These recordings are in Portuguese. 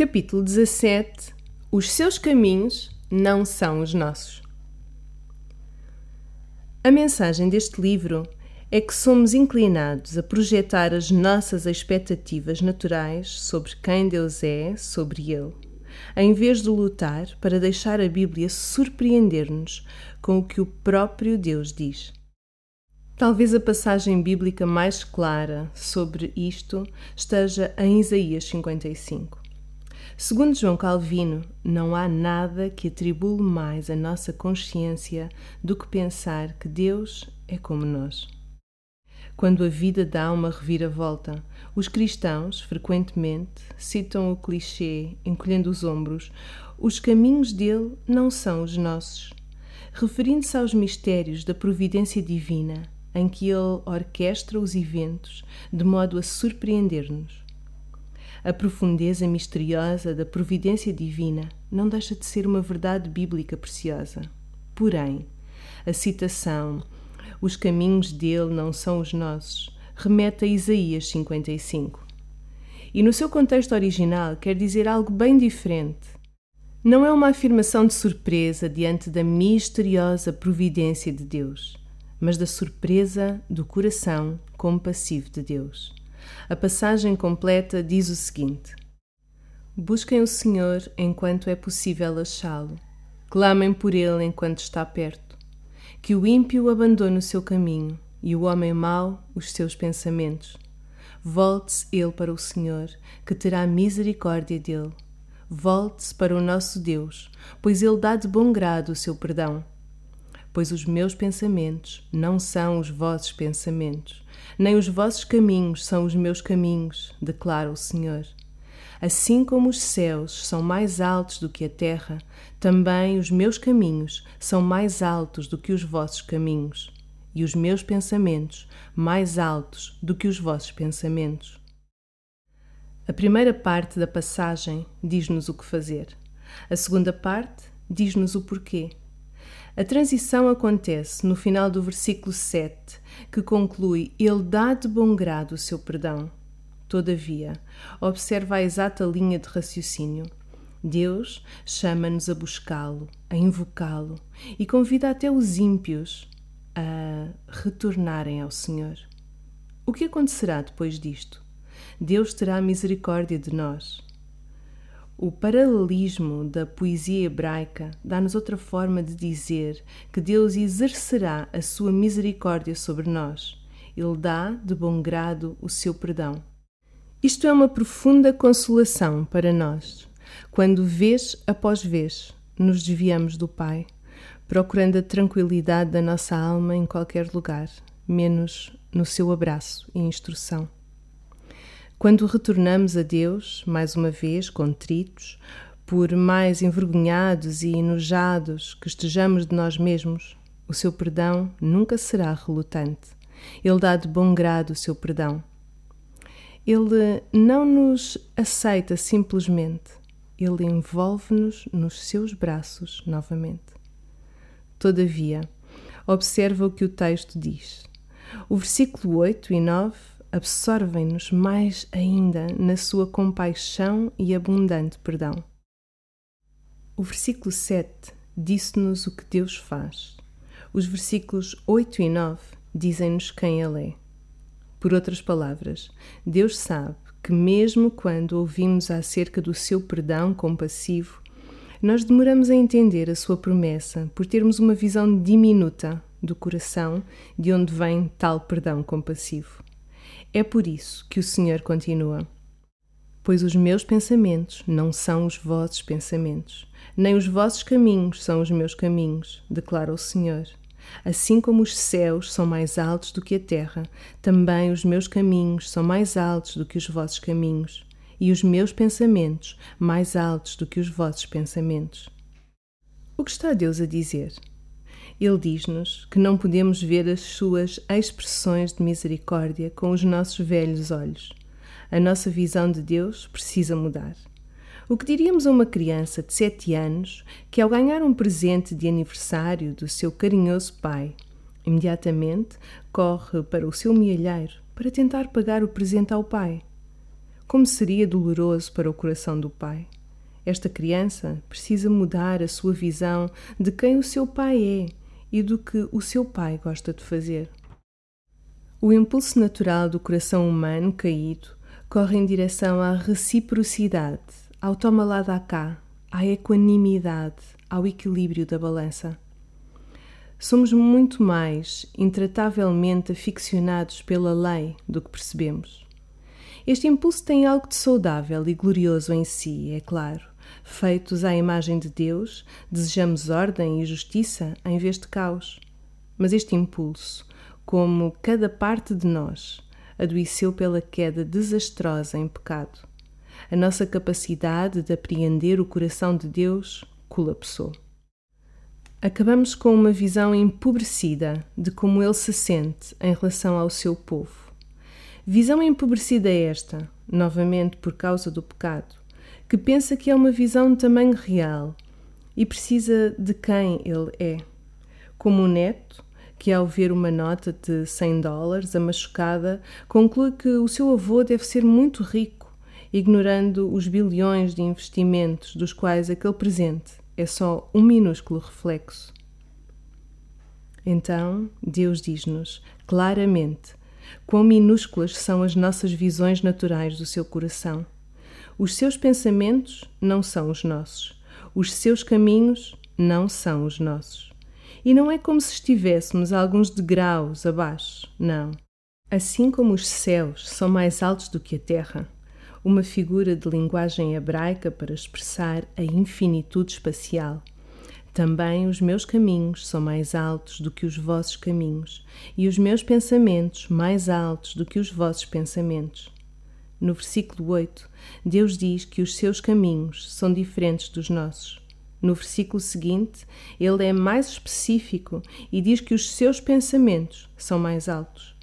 Capítulo 17 Os seus caminhos não são os nossos. A mensagem deste livro é que somos inclinados a projetar as nossas expectativas naturais sobre quem Deus é, sobre Ele, em vez de lutar para deixar a Bíblia surpreender-nos com o que o próprio Deus diz. Talvez a passagem bíblica mais clara sobre isto esteja em Isaías 55. Segundo João Calvino, não há nada que atribule mais a nossa consciência do que pensar que Deus é como nós. Quando a vida dá uma reviravolta, os cristãos, frequentemente, citam o clichê, encolhendo os ombros: os caminhos dele não são os nossos, referindo-se aos mistérios da providência divina em que ele orquestra os eventos de modo a surpreender-nos. A profundeza misteriosa da providência divina não deixa de ser uma verdade bíblica preciosa. Porém, a citação Os caminhos dele não são os nossos remete a Isaías 55. E no seu contexto original quer dizer algo bem diferente. Não é uma afirmação de surpresa diante da misteriosa providência de Deus mas da surpresa do coração compassivo de Deus. A passagem completa diz o seguinte: Busquem o Senhor enquanto é possível achá-lo. Clamem por ele enquanto está perto. Que o ímpio abandone o seu caminho e o homem mau os seus pensamentos. Volte-se ele para o Senhor, que terá misericórdia dele. Volte-se para o nosso Deus, pois ele dá de bom grado o seu perdão pois os meus pensamentos não são os vossos pensamentos, nem os vossos caminhos são os meus caminhos, declara o Senhor. Assim como os céus são mais altos do que a terra, também os meus caminhos são mais altos do que os vossos caminhos, e os meus pensamentos mais altos do que os vossos pensamentos. A primeira parte da passagem diz-nos o que fazer. A segunda parte diz-nos o porquê. A transição acontece no final do versículo 7, que conclui: Ele dá de bom grado o seu perdão. Todavia, observa a exata linha de raciocínio. Deus chama-nos a buscá-lo, a invocá-lo e convida até os ímpios a retornarem ao Senhor. O que acontecerá depois disto? Deus terá misericórdia de nós o paralelismo da poesia hebraica dá-nos outra forma de dizer que Deus exercerá a sua misericórdia sobre nós. Ele dá de bom grado o seu perdão. Isto é uma profunda consolação para nós, quando vez após vez nos desviamos do Pai, procurando a tranquilidade da nossa alma em qualquer lugar, menos no seu abraço e instrução. Quando retornamos a Deus, mais uma vez, contritos, por mais envergonhados e enojados que estejamos de nós mesmos, o seu perdão nunca será relutante. Ele dá de bom grado o seu perdão. Ele não nos aceita simplesmente, ele envolve-nos nos seus braços novamente. Todavia, observa o que o texto diz. O versículo 8 e 9 absorvem-nos mais ainda na sua compaixão e abundante perdão. O versículo 7 disse-nos o que Deus faz. Os versículos 8 e 9 dizem-nos quem Ele é. Por outras palavras, Deus sabe que, mesmo quando ouvimos acerca do seu perdão compassivo, nós demoramos a entender a sua promessa por termos uma visão diminuta do coração de onde vem tal perdão compassivo. É por isso que o Senhor continua. Pois os meus pensamentos não são os vossos pensamentos, nem os vossos caminhos são os meus caminhos, declara o Senhor. Assim como os céus são mais altos do que a terra, também os meus caminhos são mais altos do que os vossos caminhos, e os meus pensamentos mais altos do que os vossos pensamentos. O que está Deus a dizer? Ele diz-nos que não podemos ver as suas expressões de misericórdia com os nossos velhos olhos. A nossa visão de Deus precisa mudar. O que diríamos a uma criança de sete anos que, ao ganhar um presente de aniversário do seu carinhoso pai, imediatamente corre para o seu mielheiro para tentar pagar o presente ao pai? como seria doloroso para o coração do pai. Esta criança precisa mudar a sua visão de quem o seu pai é e do que o seu pai gosta de fazer. O impulso natural do coração humano caído corre em direção à reciprocidade, ao toma lá da cá, à equanimidade, ao equilíbrio da balança. Somos muito mais intratavelmente aficionados pela lei do que percebemos. Este impulso tem algo de saudável e glorioso em si, é claro. Feitos à imagem de Deus, desejamos ordem e justiça em vez de caos. Mas este impulso como cada parte de nós adoeceu pela queda desastrosa em pecado. A nossa capacidade de apreender o coração de Deus colapsou. Acabamos com uma visão empobrecida de como ele se sente em relação ao seu povo. Visão empobrecida esta, novamente por causa do pecado, que pensa que é uma visão de tamanho real e precisa de quem ele é. Como o neto, que, ao ver uma nota de 100 dólares amachucada, conclui que o seu avô deve ser muito rico, ignorando os bilhões de investimentos dos quais aquele presente é só um minúsculo reflexo. Então, Deus diz-nos claramente quão minúsculas são as nossas visões naturais do seu coração. Os seus pensamentos não são os nossos, os seus caminhos não são os nossos. E não é como se estivéssemos alguns degraus abaixo, não. Assim como os céus são mais altos do que a terra, uma figura de linguagem hebraica para expressar a infinitude espacial. Também os meus caminhos são mais altos do que os vossos caminhos, e os meus pensamentos mais altos do que os vossos pensamentos. No versículo 8, Deus diz que os seus caminhos são diferentes dos nossos. No versículo seguinte, ele é mais específico e diz que os seus pensamentos são mais altos.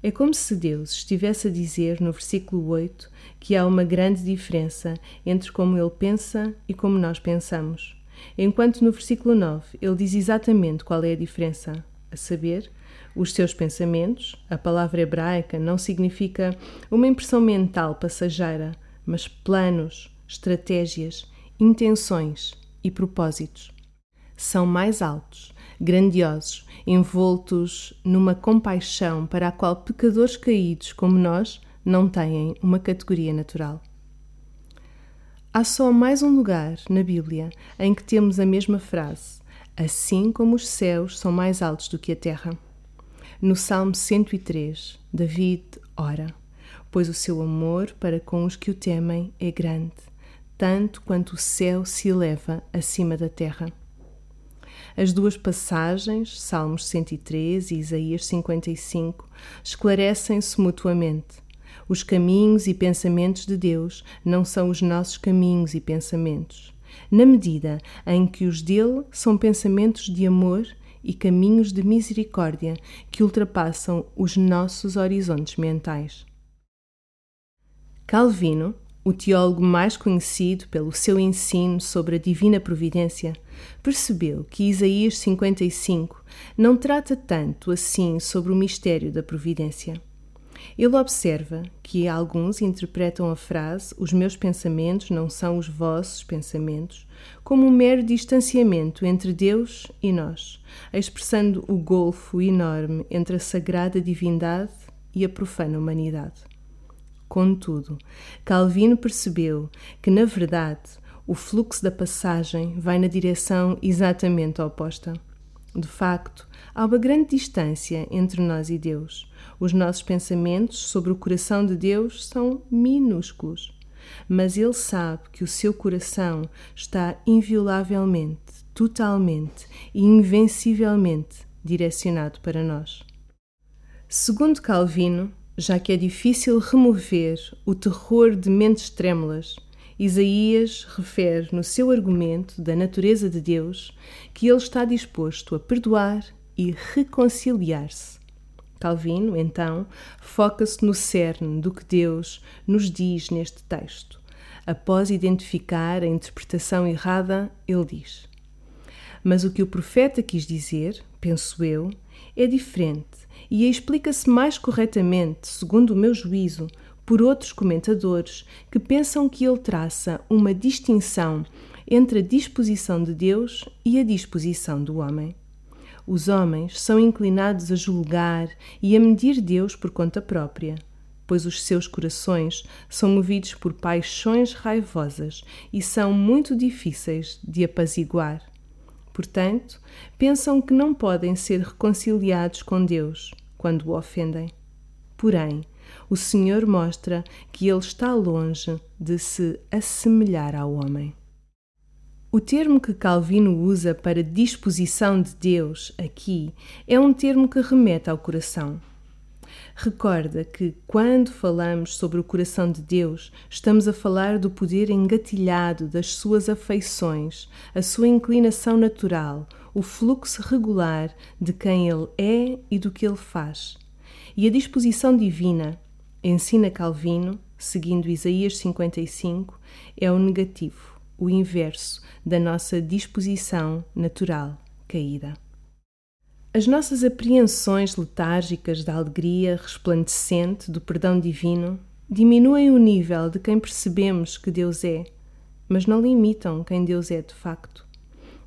É como se Deus estivesse a dizer no versículo 8 que há uma grande diferença entre como ele pensa e como nós pensamos, enquanto no versículo 9 ele diz exatamente qual é a diferença, a saber, os seus pensamentos. A palavra hebraica não significa uma impressão mental passageira, mas planos, estratégias intenções e propósitos. São mais altos, grandiosos, envoltos numa compaixão para a qual pecadores caídos como nós não têm uma categoria natural. Há só mais um lugar na Bíblia em que temos a mesma frase, assim como os céus são mais altos do que a terra. No Salmo 103, David ora: Pois o seu amor para com os que o temem é grande tanto quanto o céu se eleva acima da terra. As duas passagens, Salmos 103 e Isaías 55, esclarecem-se mutuamente. Os caminhos e pensamentos de Deus não são os nossos caminhos e pensamentos, na medida em que os dele são pensamentos de amor e caminhos de misericórdia que ultrapassam os nossos horizontes mentais. Calvino o teólogo mais conhecido pelo seu ensino sobre a divina providência, percebeu que Isaías 55 não trata tanto assim sobre o mistério da providência. Ele observa que alguns interpretam a frase Os meus pensamentos não são os vossos pensamentos como um mero distanciamento entre Deus e nós, expressando o golfo enorme entre a sagrada divindade e a profana humanidade. Contudo, Calvino percebeu que, na verdade, o fluxo da passagem vai na direção exatamente oposta. De facto, há uma grande distância entre nós e Deus. Os nossos pensamentos sobre o coração de Deus são minúsculos, mas Ele sabe que o seu coração está inviolavelmente, totalmente e invencivelmente direcionado para nós. Segundo Calvino, já que é difícil remover o terror de mentes trêmulas, Isaías refere no seu argumento da natureza de Deus que ele está disposto a perdoar e reconciliar-se. Calvino, então, foca-se no cerne do que Deus nos diz neste texto. Após identificar a interpretação errada, ele diz: Mas o que o profeta quis dizer, penso eu, é diferente e explica-se mais corretamente, segundo o meu juízo, por outros comentadores que pensam que ele traça uma distinção entre a disposição de Deus e a disposição do homem. Os homens são inclinados a julgar e a medir Deus por conta própria, pois os seus corações são movidos por paixões raivosas e são muito difíceis de apaziguar. Portanto, pensam que não podem ser reconciliados com Deus quando o ofendem. Porém, o Senhor mostra que ele está longe de se assemelhar ao homem. O termo que Calvino usa para disposição de Deus aqui é um termo que remete ao coração. Recorda que, quando falamos sobre o coração de Deus, estamos a falar do poder engatilhado das suas afeições, a sua inclinação natural, o fluxo regular de quem Ele é e do que Ele faz. E a disposição divina, ensina Calvino, seguindo Isaías 55, é o negativo, o inverso da nossa disposição natural caída. As nossas apreensões letárgicas da alegria resplandecente do perdão divino diminuem o nível de quem percebemos que Deus é, mas não limitam quem Deus é de facto.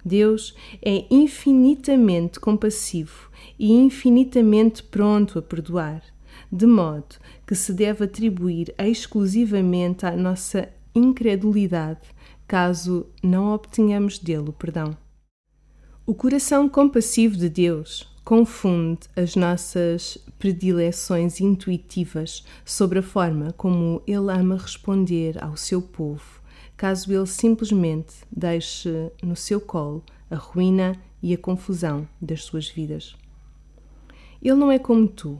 Deus é infinitamente compassivo e infinitamente pronto a perdoar, de modo que se deve atribuir exclusivamente à nossa incredulidade caso não obtenhamos dele o perdão. O coração compassivo de Deus confunde as nossas predileções intuitivas sobre a forma como Ele ama responder ao seu povo, caso ele simplesmente deixe no seu colo a ruína e a confusão das suas vidas. Ele não é como tu.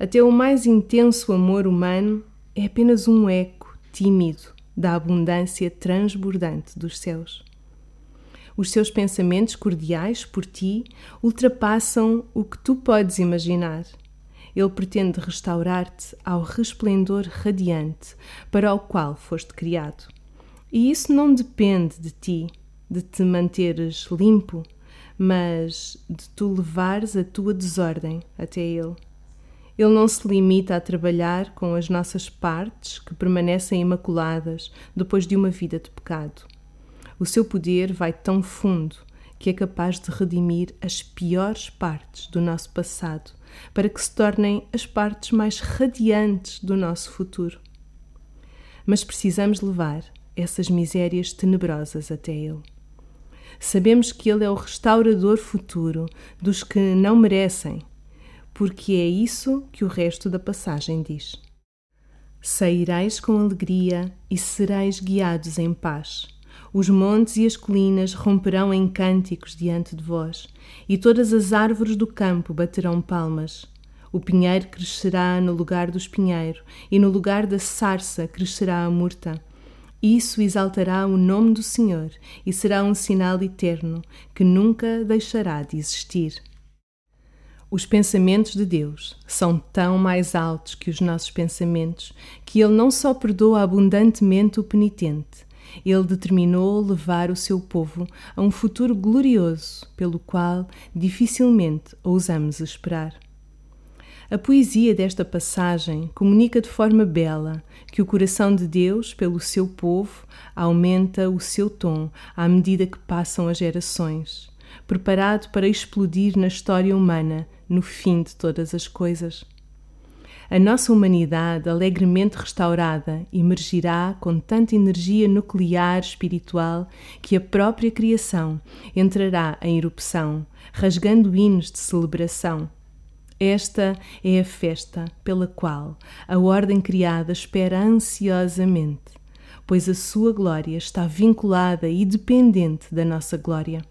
Até o mais intenso amor humano é apenas um eco tímido da abundância transbordante dos céus. Os seus pensamentos cordiais por ti ultrapassam o que tu podes imaginar. Ele pretende restaurar-te ao resplendor radiante para o qual foste criado. E isso não depende de ti, de te manteres limpo, mas de tu levares a tua desordem até Ele. Ele não se limita a trabalhar com as nossas partes que permanecem imaculadas depois de uma vida de pecado. O seu poder vai tão fundo que é capaz de redimir as piores partes do nosso passado para que se tornem as partes mais radiantes do nosso futuro. Mas precisamos levar essas misérias tenebrosas até Ele. Sabemos que Ele é o restaurador futuro dos que não merecem, porque é isso que o resto da passagem diz. Saireis com alegria e sereis guiados em paz os montes e as colinas romperão em cânticos diante de vós, e todas as árvores do campo baterão palmas. O pinheiro crescerá no lugar do espinheiro, e no lugar da sarça crescerá a murta. Isso exaltará o nome do Senhor e será um sinal eterno que nunca deixará de existir. Os pensamentos de Deus são tão mais altos que os nossos pensamentos que Ele não só perdoa abundantemente o penitente, ele determinou levar o seu povo a um futuro glorioso pelo qual dificilmente ousamos esperar. A poesia desta passagem comunica de forma bela que o coração de Deus pelo seu povo aumenta o seu tom à medida que passam as gerações, preparado para explodir na história humana no fim de todas as coisas. A nossa humanidade, alegremente restaurada, emergirá com tanta energia nuclear espiritual que a própria criação entrará em erupção, rasgando hinos de celebração. Esta é a festa pela qual a ordem criada espera ansiosamente, pois a sua glória está vinculada e dependente da nossa glória.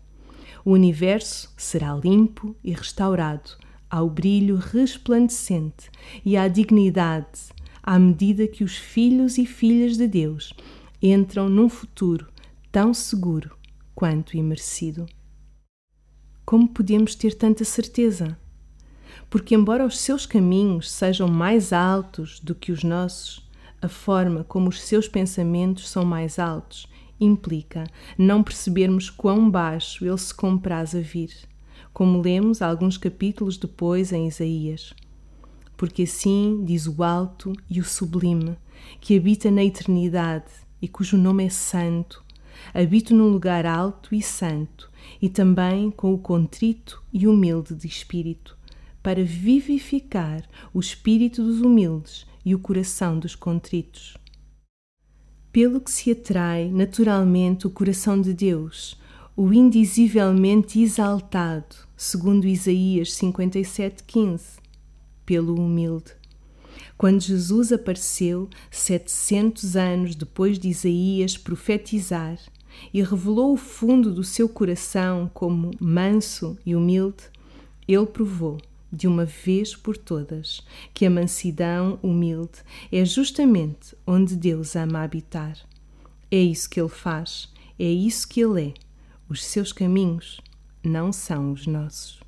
O universo será limpo e restaurado ao brilho resplandecente e à dignidade, à medida que os filhos e filhas de Deus entram num futuro tão seguro quanto imerecido. Como podemos ter tanta certeza? Porque, embora os seus caminhos sejam mais altos do que os nossos, a forma como os seus pensamentos são mais altos implica não percebermos quão baixo ele se compraz a vir como lemos alguns capítulos depois em Isaías. porque assim diz o alto e o sublime, que habita na eternidade e cujo nome é Santo. Habito num lugar alto e santo, e também com o contrito e humilde de espírito, para vivificar o espírito dos humildes e o coração dos contritos. Pelo que se atrai naturalmente o coração de Deus, o indizivelmente exaltado, segundo Isaías 57:15 pelo humilde. Quando Jesus apareceu, 700 anos depois de Isaías profetizar, e revelou o fundo do seu coração como manso e humilde, ele provou, de uma vez por todas, que a mansidão humilde é justamente onde Deus ama habitar. É isso que ele faz, é isso que ele é. Os seus caminhos não são os nossos.